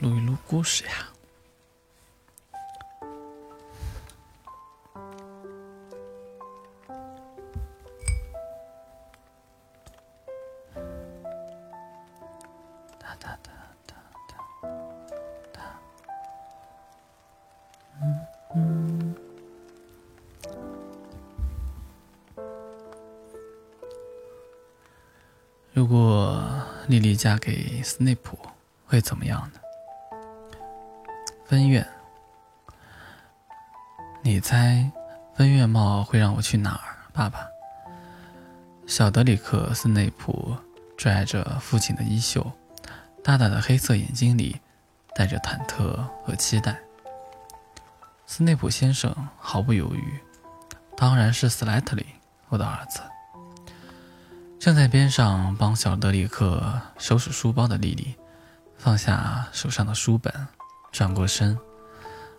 录一录故事呀。如果莉莉嫁给斯内普，会怎么样呢？分院，你猜分院帽会让我去哪儿？爸爸，小德里克·斯内普拽着父亲的衣袖，大大的黑色眼睛里带着忐忑和期待。斯内普先生毫不犹豫：“当然是斯莱特林，我的儿子。”站在边上帮小德里克收拾书包的莉莉，放下手上的书本，转过身，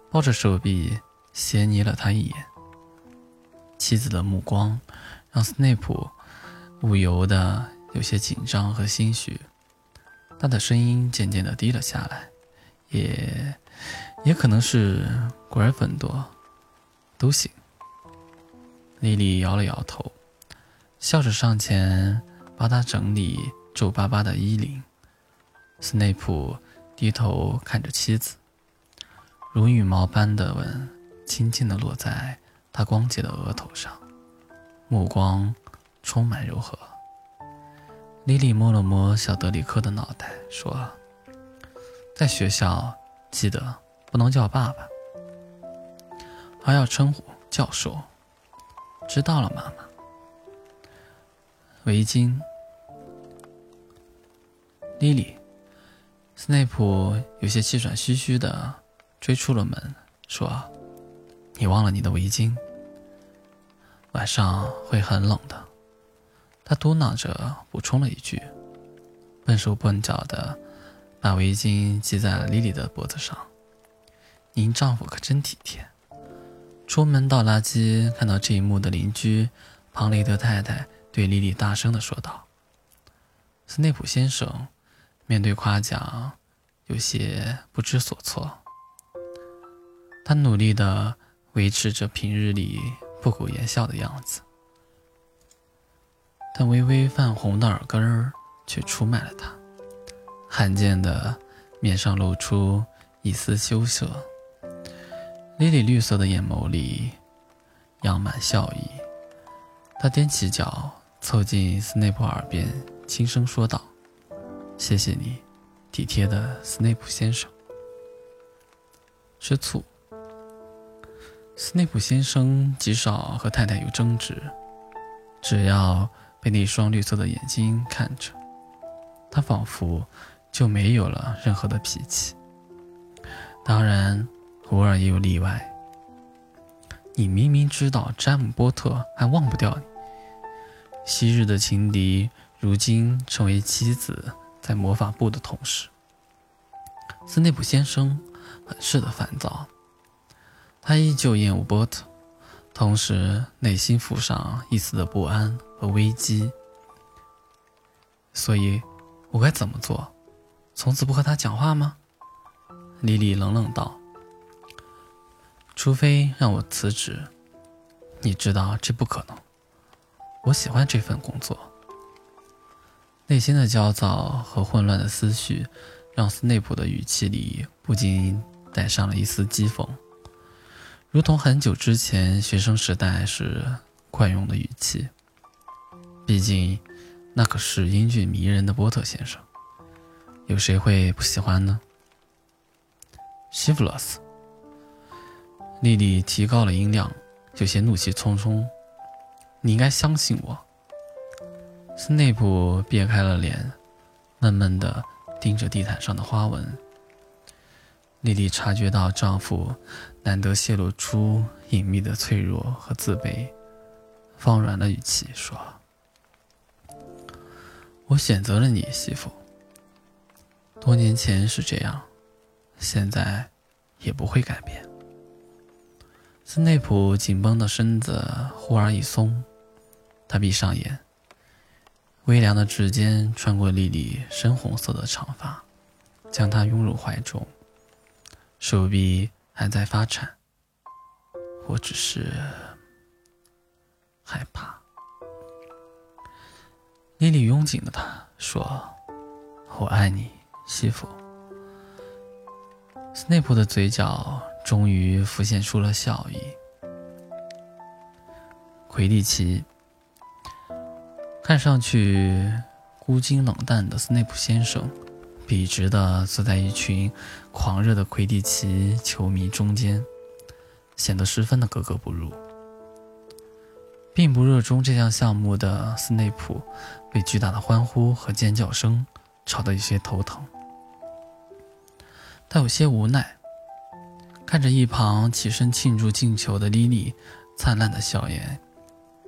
抱着手臂斜睨了他一眼。妻子的目光让斯内普不由得有些紧张和心虚，他的声音渐渐的低了下来，也也可能是古尔芬多，都行。莉莉摇了摇头。笑着上前帮他整理皱巴巴的衣领，斯内普低头看着妻子，如羽毛般的吻轻轻地落在他光洁的额头上，目光充满柔和。莉莉摸了摸小德里克的脑袋，说：“在学校记得不能叫爸爸，还要称呼教授。知道了，妈妈。”围巾，莉莉，斯内普有些气喘吁吁的追出了门，说：“你忘了你的围巾，晚上会很冷的。”他嘟囔着补充了一句，笨手笨脚的把围巾系在了莉莉的脖子上。您丈夫可真体贴。出门倒垃圾看到这一幕的邻居庞雷德太太。对莉莉大声地说道：“斯内普先生，面对夸奖，有些不知所措。他努力地维持着平日里不苟言笑的样子，但微微泛红的耳根儿却出卖了他。罕见的面上露出一丝羞涩，莉莉绿色的眼眸里漾满笑意。他踮起脚。”凑近斯内普耳边，轻声说道：“谢谢你，体贴的斯内普先生。”吃醋。斯内普先生极少和太太有争执，只要被那双绿色的眼睛看着，他仿佛就没有了任何的脾气。当然，偶尔也有例外。你明明知道詹姆波特还忘不掉你。昔日的情敌，如今成为妻子，在魔法部的同事。斯内普先生很是的烦躁，他依旧厌恶波特，同时内心浮上一丝的不安和危机。所以，我该怎么做？从此不和他讲话吗？莉莉冷冷道：“除非让我辞职，你知道这不可能。”我喜欢这份工作。内心的焦躁和混乱的思绪，让斯内普的语气里不禁带上了一丝讥讽，如同很久之前学生时代时惯用的语气。毕竟，那可是英俊迷人的波特先生，有谁会不喜欢呢？西弗洛斯，莉莉提高了音量，有些怒气冲冲。你应该相信我。斯内普别开了脸，闷闷地盯着地毯上的花纹。莉莉察觉到丈夫难得泄露出隐秘的脆弱和自卑，放软了语气说：“我选择了你，媳妇。多年前是这样，现在也不会改变。”斯内普紧绷的身子忽而一松。他闭上眼，微凉的指尖穿过莉莉深红色的长发，将她拥入怀中，手臂还在发颤。我只是害怕。莉莉拥紧了他，说：“我爱你，西弗。”斯内普的嘴角终于浮现出了笑意。魁地奇看上去孤寂冷淡的斯内普先生，笔直地坐在一群狂热的魁地奇球迷中间，显得十分的格格不入。并不热衷这项项目的斯内普，被巨大的欢呼和尖叫声吵得有些头疼。他有些无奈，看着一旁起身庆祝进球的莉莉灿烂的笑颜，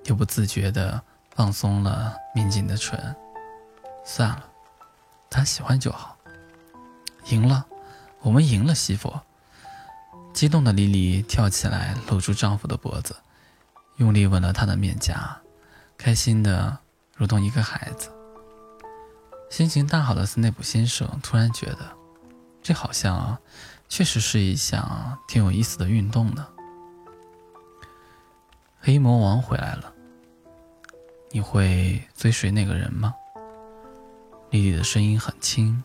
又不自觉地放松了抿紧的唇。算了，他喜欢就好。赢了，我们赢了，媳妇！激动的莉莉跳起来，搂住丈夫的脖子。用力吻了他的面颊，开心的如同一个孩子。心情大好的斯内普先生突然觉得，这好像确实是一项挺有意思的运动呢。黑魔王回来了，你会追随那个人吗？莉莉的声音很轻。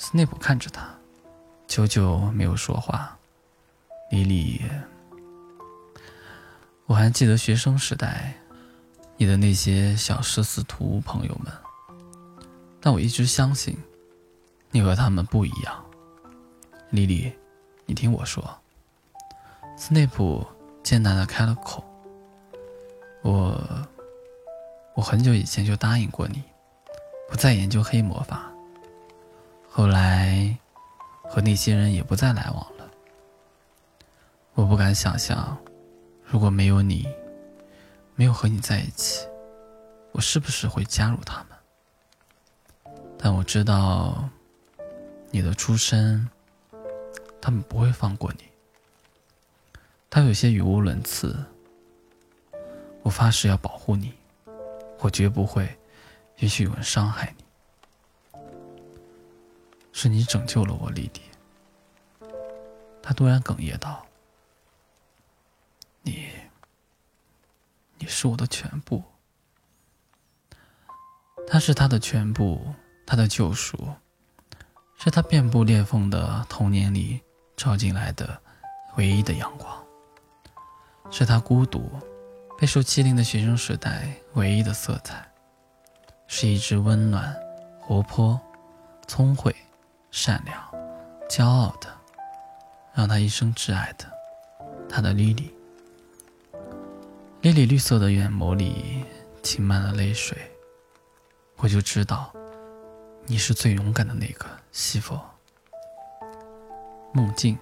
斯内普看着他，久久没有说话。莉莉。我还记得学生时代，你的那些小十四图朋友们，但我一直相信，你和他们不一样。莉莉，你听我说。斯内普艰难的开了口：“我，我很久以前就答应过你，不再研究黑魔法。后来，和那些人也不再来往了。我不敢想象。”如果没有你，没有和你在一起，我是不是会加入他们？但我知道，你的出身，他们不会放过你。他有些语无伦次。我发誓要保护你，我绝不会允许有人伤害你。是你拯救了我，莉迪。他突然哽咽道。你，你是我的全部。他是他的全部，他的救赎，是他遍布裂缝的童年里照进来的唯一的阳光，是他孤独、备受欺凌的学生时代唯一的色彩，是一只温暖、活泼、聪慧、善良、骄傲的，让他一生挚爱的，他的莉莉。莉莉绿色的眼眸里噙满了泪水，我就知道，你是最勇敢的那个，西弗。梦境，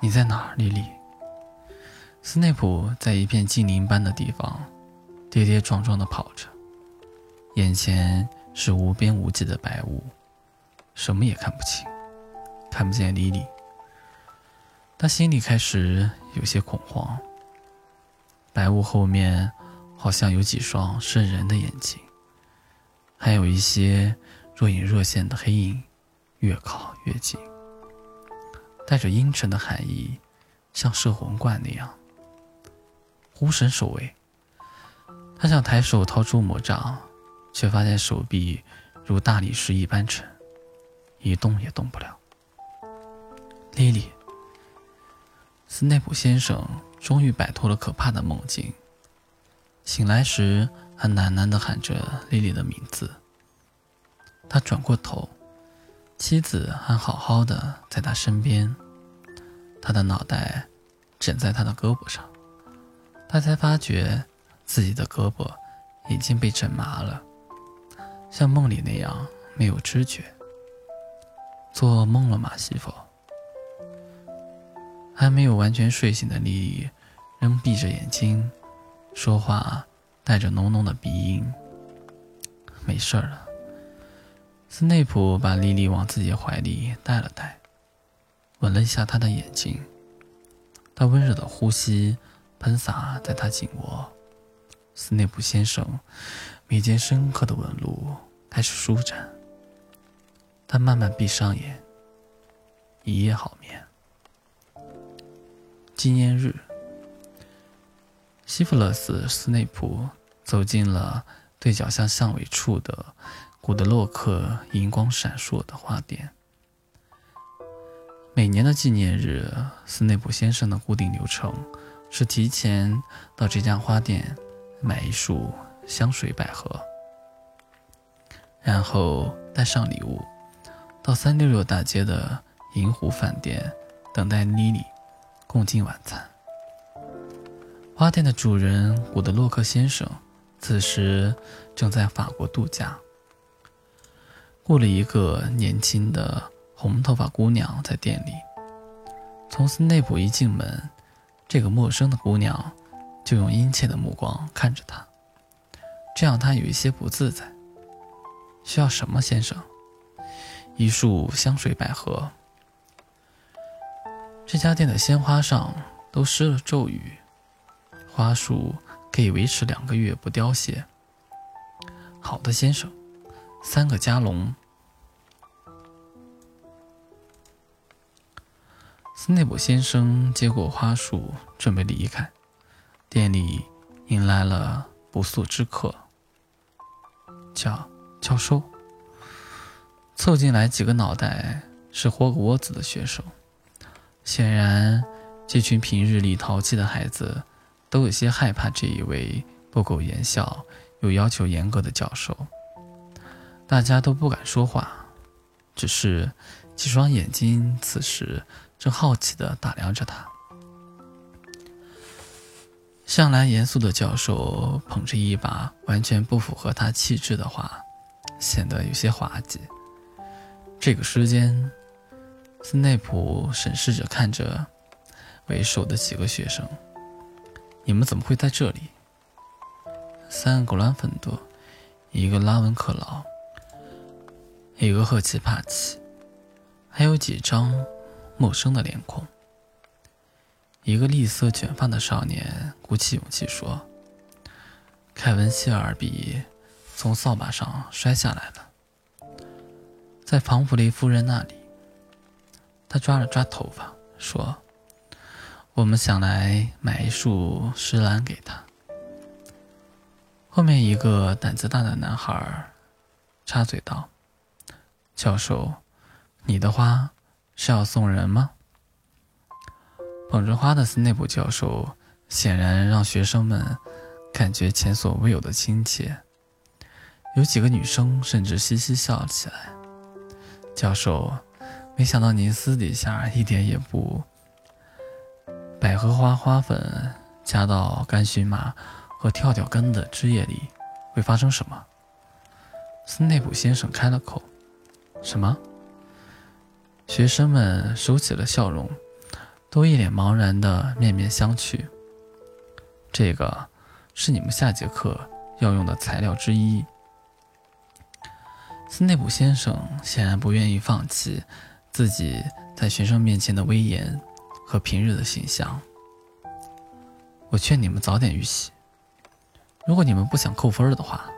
你在哪儿，莉莉？斯内普在一片精灵般的地方，跌跌撞撞地跑着，眼前是无边无际的白雾，什么也看不清，看不见莉莉。他心里开始有些恐慌。白雾后面，好像有几双渗人的眼睛，还有一些若隐若现的黑影，越靠越近，带着阴沉的寒意，像摄魂罐那样。无神守卫。他想抬手掏出魔杖，却发现手臂如大理石一般沉，一动也动不了。莉莉，斯内普先生。终于摆脱了可怕的梦境。醒来时，还喃喃地喊着莉莉的名字。他转过头，妻子还好好的在他身边，他的脑袋枕在他的胳膊上。他才发觉自己的胳膊已经被枕麻了，像梦里那样没有知觉。做梦了吗，媳妇？还没有完全睡醒的莉莉，仍闭着眼睛，说话带着浓浓的鼻音。没事了。斯内普把莉莉往自己怀里带了带，吻了一下她的眼睛。他温热的呼吸喷洒在她颈窝。斯内普先生眉间深刻的纹路开始舒展，他慢慢闭上眼，一夜好眠。纪念日，西弗勒斯·斯内普走进了对角巷巷尾处的古德洛克银光闪烁的花店。每年的纪念日，斯内普先生的固定流程是提前到这家花店买一束香水百合，然后带上礼物到三六六大街的银湖饭店等待妮妮。共进晚餐。花店的主人古德洛克先生此时正在法国度假，雇了一个年轻的红头发姑娘在店里。从斯内普一进门，这个陌生的姑娘就用殷切的目光看着他，这让他有一些不自在。需要什么，先生？一束香水百合。这家店的鲜花上都施了咒语，花束可以维持两个月不凋谢。好的，先生，三个加龙。斯内普先生接过花束，准备离开。店里迎来了不速之客，教教授。凑进来几个脑袋是豁个窝子的学生。显然，这群平日里淘气的孩子都有些害怕这一位不苟言笑又要求严格的教授。大家都不敢说话，只是几双眼睛此时正好奇地打量着他。向来严肃的教授捧着一把完全不符合他气质的花，显得有些滑稽。这个时间。斯内普审视着看着为首的几个学生：“你们怎么会在这里？”三个格兰芬多，一个拉文克劳，一个赫奇帕奇，还有几张陌生的脸孔。一个栗色卷发的少年鼓起勇气说：“凯文·希尔比从扫把上摔下来了，在庞普雷夫人那里。”他抓了抓头发，说：“我们想来买一束石兰给他。”后面一个胆子大的男孩插嘴道：“教授，你的花是要送人吗？”捧着花的斯内普教授显然让学生们感觉前所未有的亲切，有几个女生甚至嘻嘻笑了起来。教授。没想到您私底下一点也不。百合花花粉加到干荨麻和跳跳根的汁液里，会发生什么？斯内普先生开了口：“什么？”学生们收起了笑容，都一脸茫然的面面相觑。这个是你们下节课要用的材料之一。斯内普先生显然不愿意放弃。自己在学生面前的威严和平日的形象，我劝你们早点预习。如果你们不想扣分的话，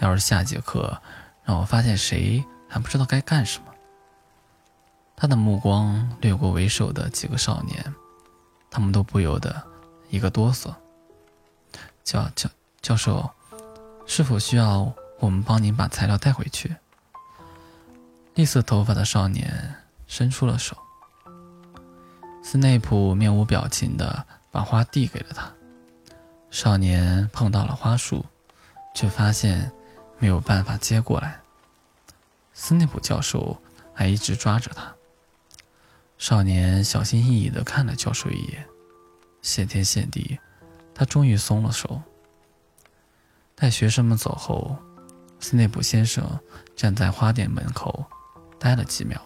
要是下节课让我发现谁还不知道该干什么，他的目光掠过为首的几个少年，他们都不由得一个哆嗦。教教教授，是否需要我们帮您把材料带回去？绿色头发的少年伸出了手，斯内普面无表情地把花递给了他。少年碰到了花束，却发现没有办法接过来。斯内普教授还一直抓着他。少年小心翼翼地看了教授一眼，谢天谢地，他终于松了手。待学生们走后，斯内普先生站在花店门口。待了几秒，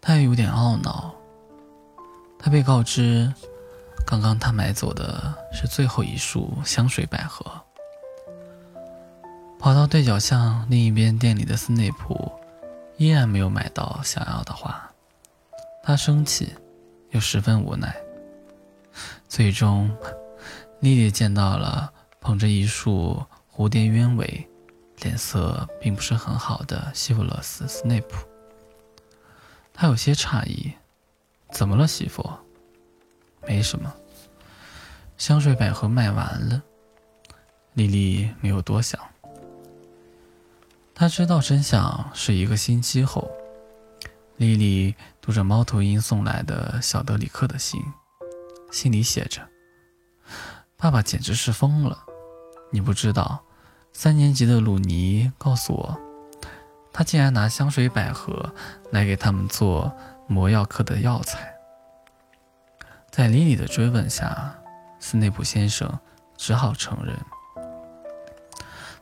他也有点懊恼。他被告知，刚刚他买走的是最后一束香水百合。跑到对角巷另一边店里的斯内普，依然没有买到想要的花。他生气，又十分无奈。最终，莉莉见到了捧着一束蝴蝶鸢尾。脸色并不是很好的西弗勒斯·斯内普。他有些诧异：“怎么了，媳妇？”“没什么。”香水百合卖完了。莉莉没有多想。他知道真相是一个星期后。莉莉读着猫头鹰送来的小德里克的信，信里写着：“爸爸简直是疯了！你不知道，三年级的鲁尼告诉我，他竟然拿香水百合来给他们做魔药课的药材。”在莉莉的追问下，斯内普先生只好承认，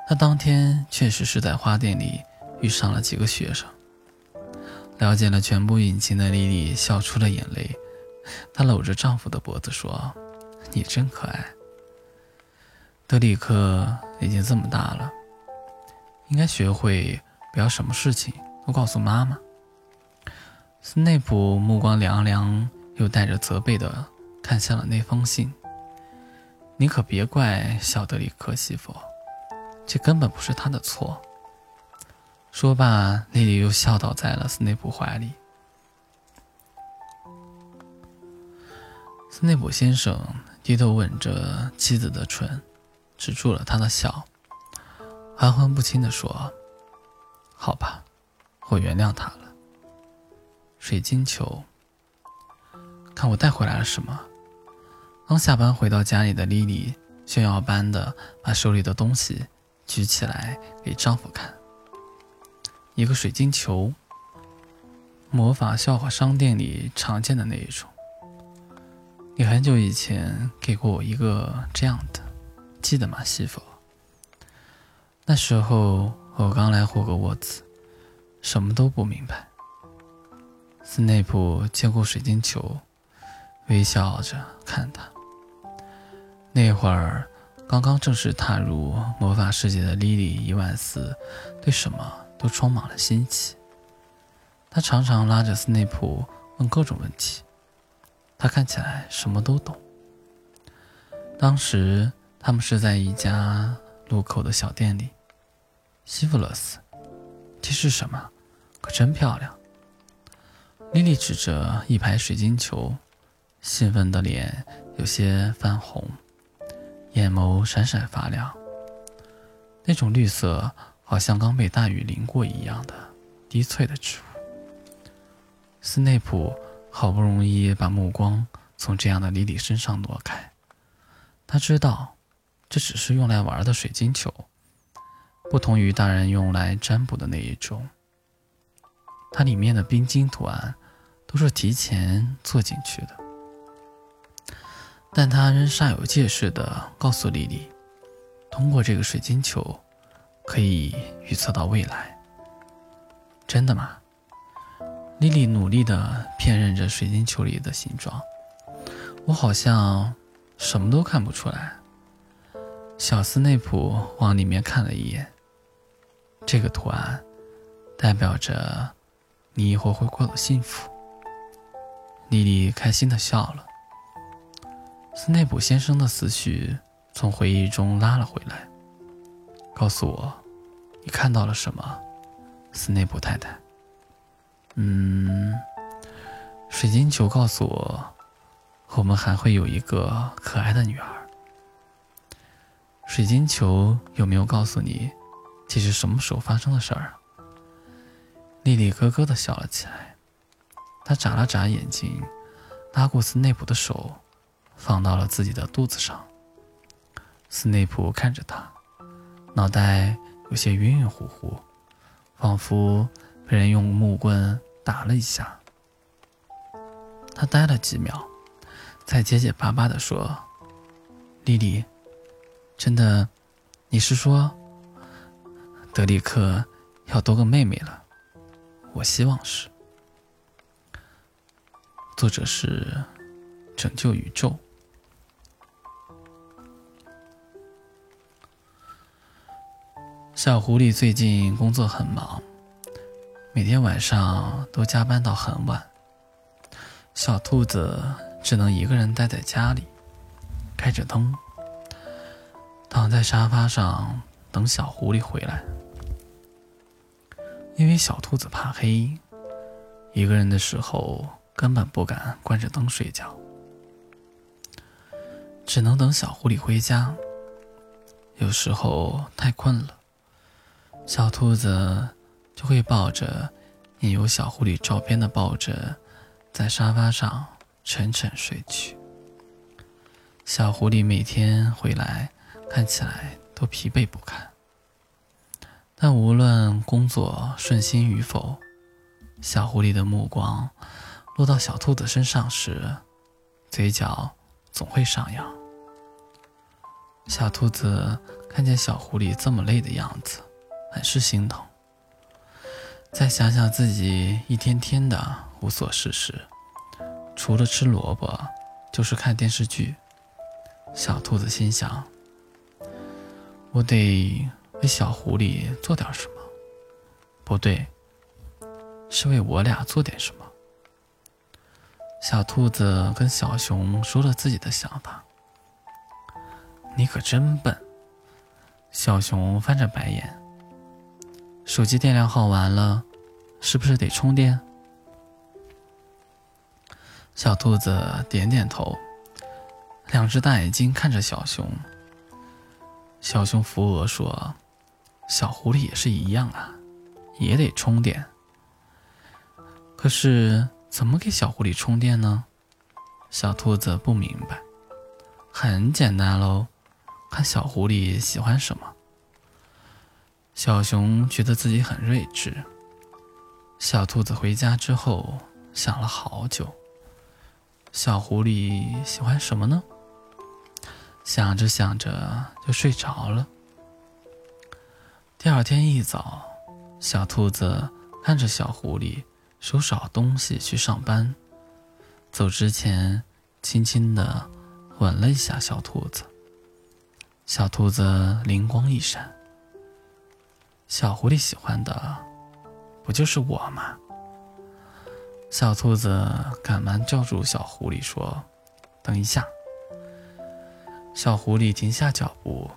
他当天确实是在花店里遇上了几个学生。了解了全部隐情的莉莉笑出了眼泪，她搂着丈夫的脖子说：“你真可爱。”德里克已经这么大了，应该学会不要什么事情都告诉妈妈。斯内普目光凉凉，又带着责备的看向了那封信。“你可别怪小德里克媳妇，这根本不是他的错。”说罢，莉莉又笑倒在了斯内普怀里。斯内普先生低头吻着妻子的唇，止住了他的笑，含混不清地说：“好吧，我原谅他了。”水晶球，看我带回来了什么？刚下班回到家里的莉莉炫耀般的把手里的东西举起来给丈夫看。一个水晶球，魔法笑话商店里常见的那一种。你很久以前给过我一个这样的，记得吗，媳妇？那时候我刚来霍格沃茨，什么都不明白。斯内普接过水晶球，微笑着看他。那会儿刚刚正式踏入魔法世界的莉莉伊万斯，对什么？都充满了新奇。他常常拉着斯内普问各种问题，他看起来什么都懂。当时他们是在一家路口的小店里。西弗勒斯，这是什么？可真漂亮！莉莉指着一排水晶球，兴奋的脸有些泛红，眼眸闪闪发亮。那种绿色。好像刚被大雨淋过一样的低翠的植物。斯内普好不容易把目光从这样的莉莉身上挪开，他知道这只是用来玩的水晶球，不同于大人用来占卜的那一种。它里面的冰晶图案都是提前做进去的，但他仍煞有介事地告诉莉莉，通过这个水晶球。可以预测到未来，真的吗？莉莉努力地辨认着水晶球里的形状，我好像什么都看不出来。小斯内普往里面看了一眼，这个图案代表着你以后会过得幸福。莉莉开心地笑了。斯内普先生的思绪从回忆中拉了回来。告诉我，你看到了什么，斯内普太太？嗯，水晶球告诉我，我们还会有一个可爱的女儿。水晶球有没有告诉你，这是什么时候发生的事儿？莉莉咯咯的笑了起来，她眨了眨眼睛，拉过斯内普的手，放到了自己的肚子上。斯内普看着他。脑袋有些晕晕乎乎，仿佛被人用木棍打了一下。他呆了几秒，才结结巴巴地说：“莉莉，真的，你是说德里克要多个妹妹了？我希望是。”作者是拯救宇宙。小狐狸最近工作很忙，每天晚上都加班到很晚。小兔子只能一个人待在家里，开着灯，躺在沙发上等小狐狸回来。因为小兔子怕黑，一个人的时候根本不敢关着灯睡觉，只能等小狐狸回家。有时候太困了，小兔子就会抱着印有小狐狸照片的抱枕，在沙发上沉沉睡去。小狐狸每天回来，看起来都疲惫不堪。但无论工作顺心与否，小狐狸的目光落到小兔子身上时，嘴角总会上扬。小兔子看见小狐狸这么累的样子，很是心疼。再想想自己一天天的无所事事，除了吃萝卜就是看电视剧，小兔子心想：我得。为小狐狸做点什么？不对，是为我俩做点什么。小兔子跟小熊说了自己的想法。你可真笨！小熊翻着白眼。手机电量耗完了，是不是得充电？小兔子点点头，两只大眼睛看着小熊。小熊扶额说。小狐狸也是一样啊，也得充电。可是怎么给小狐狸充电呢？小兔子不明白。很简单喽，看小狐狸喜欢什么。小熊觉得自己很睿智。小兔子回家之后想了好久，小狐狸喜欢什么呢？想着想着就睡着了。第二天一早，小兔子看着小狐狸收拾好东西去上班，走之前轻轻地吻了一下小兔子。小兔子灵光一闪，小狐狸喜欢的不就是我吗？小兔子赶忙叫住小狐狸说：“等一下。”小狐狸停下脚步，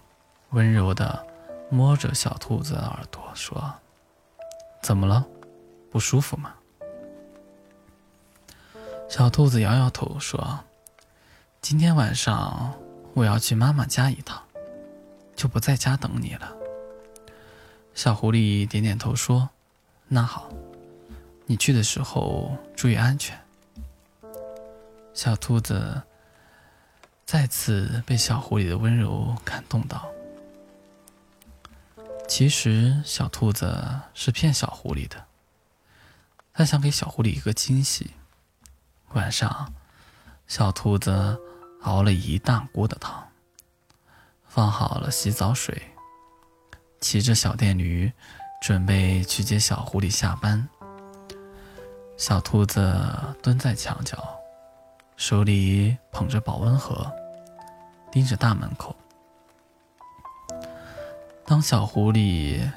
温柔的。摸着小兔子的耳朵说：“怎么了？不舒服吗？”小兔子摇摇头说：“今天晚上我要去妈妈家一趟，就不在家等你了。”小狐狸点点头说：“那好，你去的时候注意安全。”小兔子再次被小狐狸的温柔感动到。其实小兔子是骗小狐狸的，他想给小狐狸一个惊喜。晚上，小兔子熬了一大锅的汤，放好了洗澡水，骑着小电驴准备去接小狐狸下班。小兔子蹲在墙角，手里捧着保温盒，盯着大门口。当小狐狸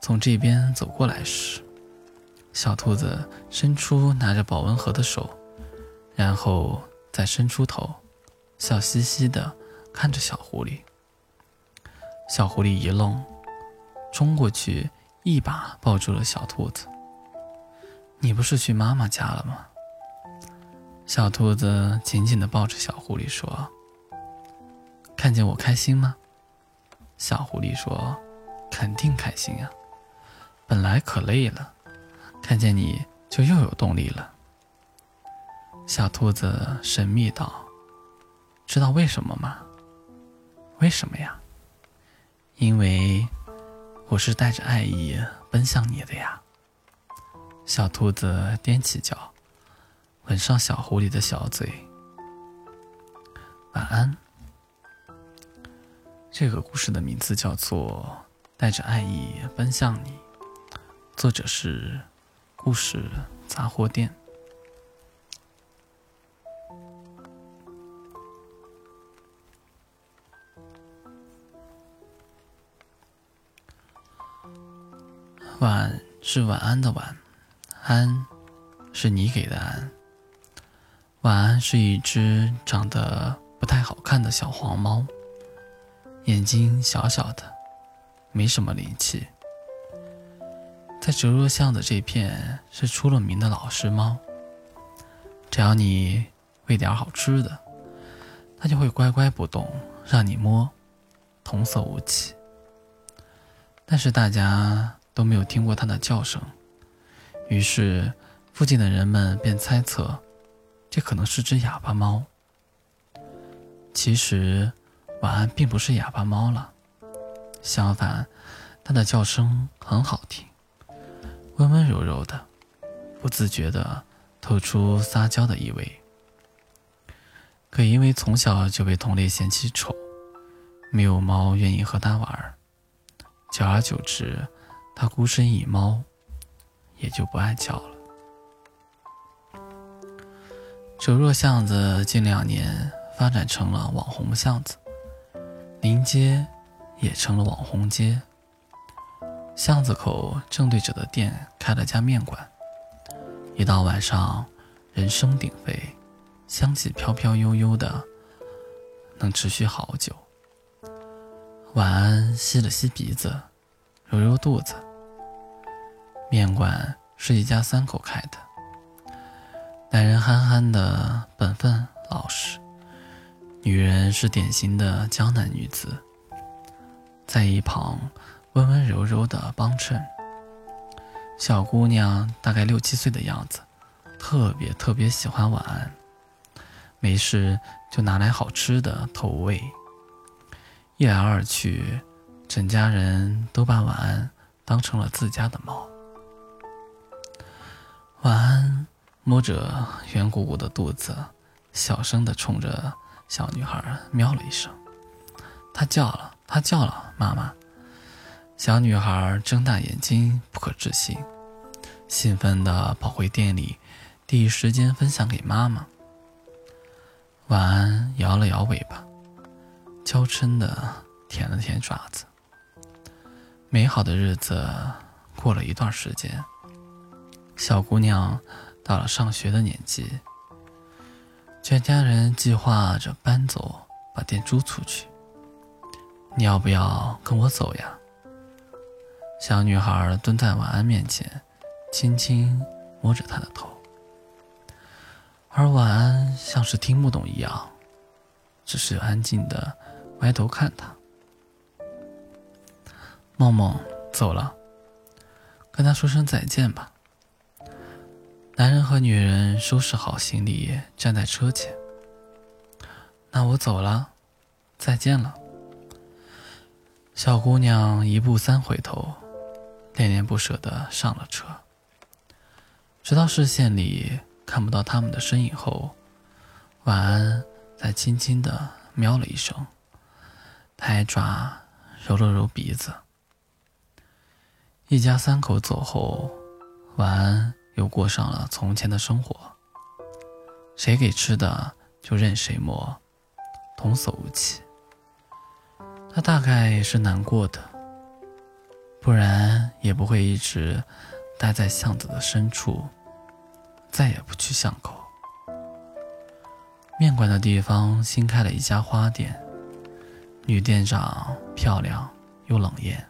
从这边走过来时，小兔子伸出拿着保温盒的手，然后再伸出头，笑嘻嘻的看着小狐狸。小狐狸一愣，冲过去一把抱住了小兔子。“你不是去妈妈家了吗？”小兔子紧紧的抱着小狐狸说：“看见我开心吗？”小狐狸说：“肯定开心呀，本来可累了，看见你就又有动力了。”小兔子神秘道：“知道为什么吗？为什么呀？因为我是带着爱意奔向你的呀。”小兔子踮起脚，吻上小狐狸的小嘴。晚安。这个故事的名字叫做《带着爱意奔向你》，作者是故事杂货店。晚是晚安的晚，安是你给的安。晚安是一只长得不太好看的小黄猫。眼睛小小的，没什么灵气。在哲若巷的这片是出了名的老实猫。只要你喂点好吃的，它就会乖乖不动，让你摸，童叟无欺。但是大家都没有听过它的叫声，于是附近的人们便猜测，这可能是只哑巴猫。其实，晚安并不是哑巴猫了，相反，它的叫声很好听，温温柔柔的，不自觉的。透出撒娇的意味，可因为从小就被同类嫌弃丑，没有猫愿意和它玩，久而久之，它孤身一猫，也就不爱叫了。哲若巷子近两年发展成了网红巷子，临街也成了网红街。巷子口正对着的店开了家面馆。一到晚上，人声鼎沸，香气飘飘悠悠的，能持续好久。晚安，吸了吸鼻子，揉揉肚子。面馆是一家三口开的，男人憨憨的本分老实，女人是典型的江南女子，在一旁温温柔柔的帮衬。小姑娘大概六七岁的样子，特别特别喜欢晚安，没事就拿来好吃的投喂。一来二去，整家人都把晚安当成了自家的猫。晚安摸着圆鼓鼓的肚子，小声的冲着小女孩喵了一声。她叫了，她叫了，妈妈。小女孩睁大眼睛，不可置信，兴奋地跑回店里，第一时间分享给妈妈。晚安摇了摇尾巴，娇嗔地舔了舔爪子。美好的日子过了一段时间，小姑娘到了上学的年纪，全家人计划着搬走，把店租出去。你要不要跟我走呀？小女孩蹲在晚安面前，轻轻摸着她的头，而晚安像是听不懂一样，只是安静的歪头看她。梦梦走了，跟他说声再见吧。男人和女人收拾好行李，站在车前。那我走了，再见了。小姑娘一步三回头。恋恋不舍地上了车，直到视线里看不到他们的身影后，晚安才轻轻地喵了一声，抬爪揉了揉鼻子。一家三口走后，晚安又过上了从前的生活，谁给吃的就任谁摸，童叟无欺。他大概是难过的。不然也不会一直待在巷子的深处，再也不去巷口。面馆的地方新开了一家花店，女店长漂亮又冷艳，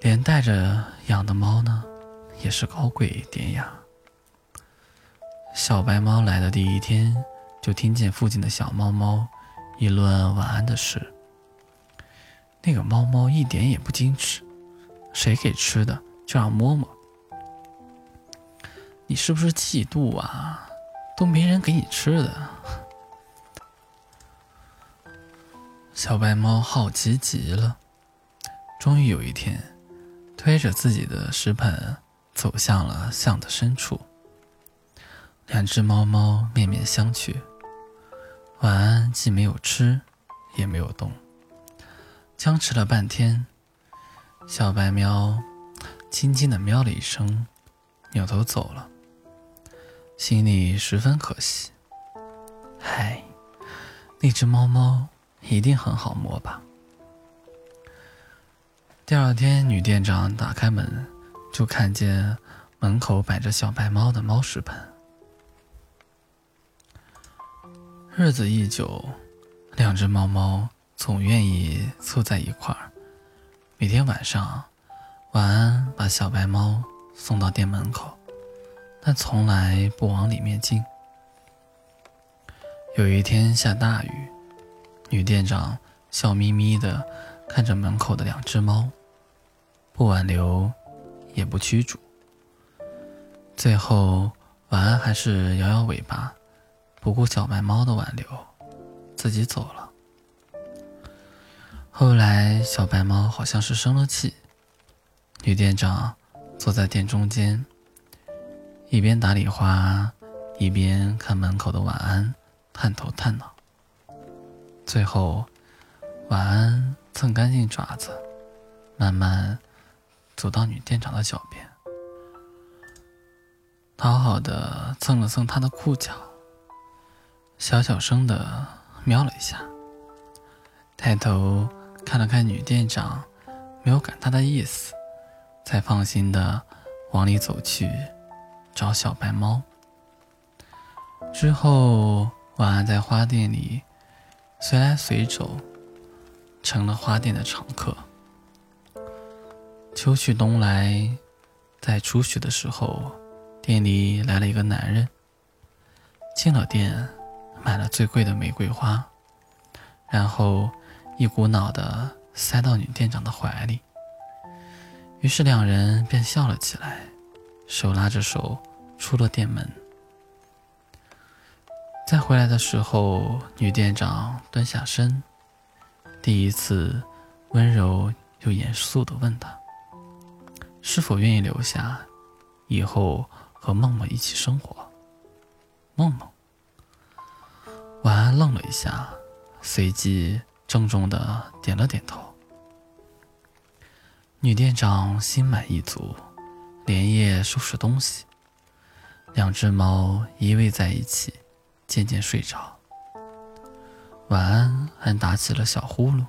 连带着养的猫呢，也是高贵典雅。小白猫来的第一天，就听见附近的小猫猫议论晚安的事。那个猫猫一点也不矜持，谁给吃的就让摸摸。你是不是嫉妒啊？都没人给你吃的。小白猫好奇极了，终于有一天，推着自己的食盆走向了巷子深处。两只猫猫面面相觑，晚安既没有吃，也没有动。僵持了半天，小白喵轻轻的喵了一声，扭头走了，心里十分可惜。嗨，那只猫猫一定很好摸吧？第二天，女店长打开门，就看见门口摆着小白猫的猫食盆。日子一久，两只猫猫。总愿意凑在一块儿。每天晚上，晚安把小白猫送到店门口，但从来不往里面进。有一天下大雨，女店长笑眯眯地看着门口的两只猫，不挽留，也不驱逐。最后，晚安还是摇摇尾巴，不顾小白猫的挽留，自己走了。后来，小白猫好像是生了气。女店长坐在店中间，一边打理花，一边看门口的晚安，探头探脑。最后，晚安蹭干净爪子，慢慢走到女店长的脚边，讨好的蹭了蹭她的裤脚，小小声的瞄了一下，抬头。看了看女店长，没有赶她的意思，才放心的往里走去找小白猫。之后，晚安在花店里随来随走，成了花店的常客。秋去冬来，在初雪的时候，店里来了一个男人，进了店，买了最贵的玫瑰花，然后。一股脑的塞到女店长的怀里，于是两人便笑了起来，手拉着手出了店门。再回来的时候，女店长蹲下身，第一次温柔又严肃的问他：“是否愿意留下，以后和梦梦一起生活？”梦梦，晚安愣了一下，随即。郑重的点了点头。女店长心满意足，连夜收拾东西。两只猫依偎在一起，渐渐睡着。晚安还打起了小呼噜。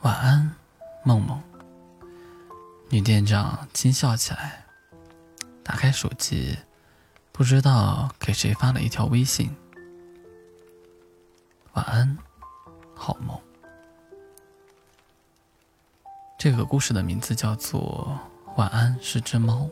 晚安，梦梦。女店长轻笑起来，打开手机，不知道给谁发了一条微信。晚安，好梦。这个故事的名字叫做《晚安是只猫》。